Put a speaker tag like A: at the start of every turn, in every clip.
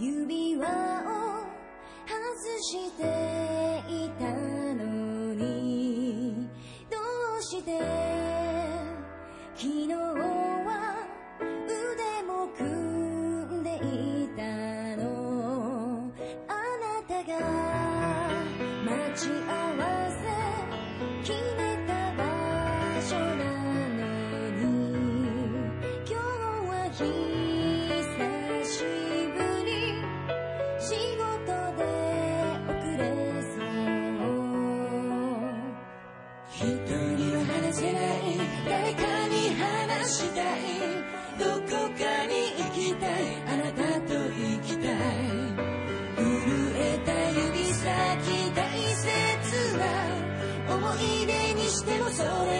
A: 指輪を外していたのにどうして昨日は腕も組んでいたの？あなたが待ち合う so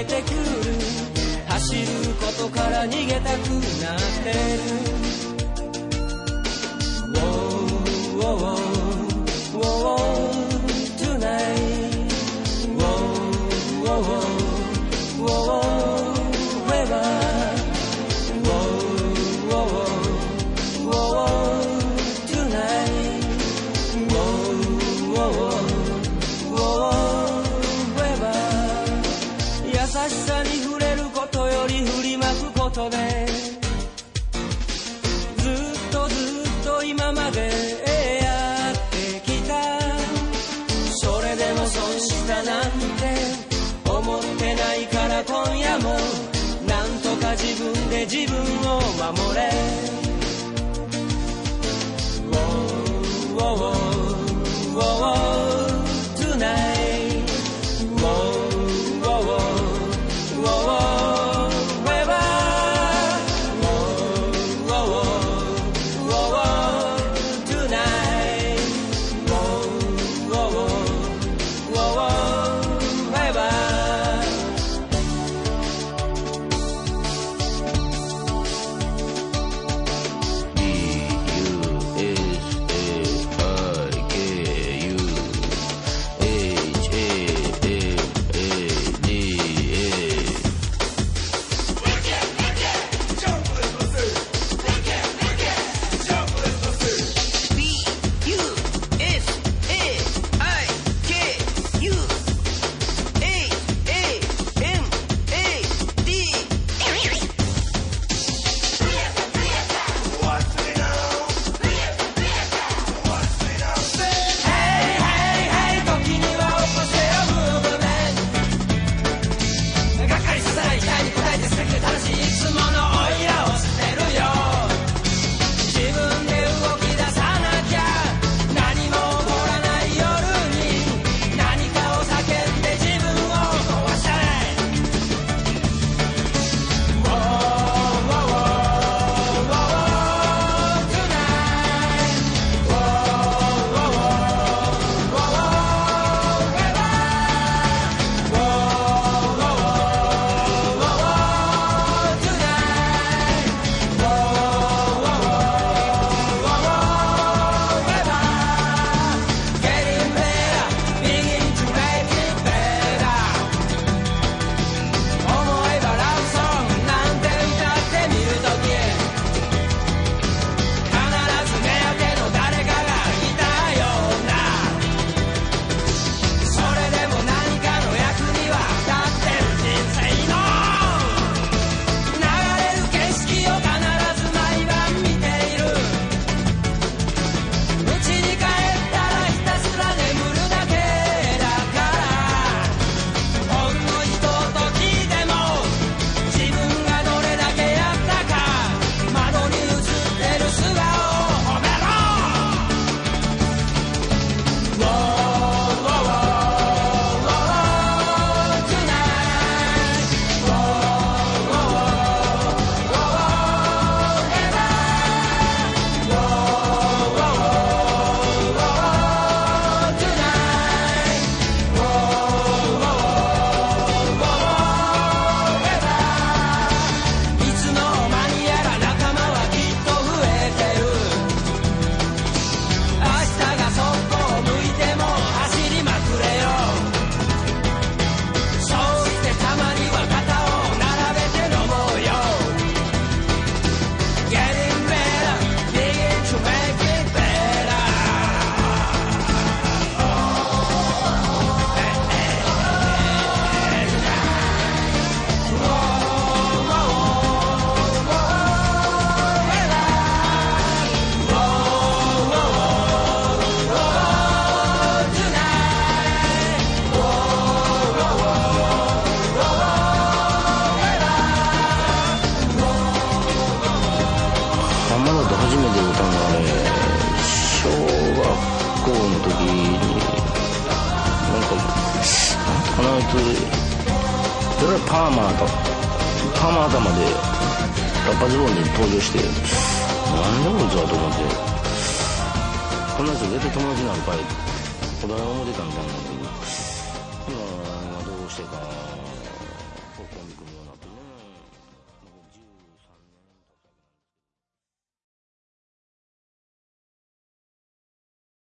A: け
B: てくる
C: 走ることから逃げたくなってる Whoa, whoa, whoa, whoa. 自分を守れ。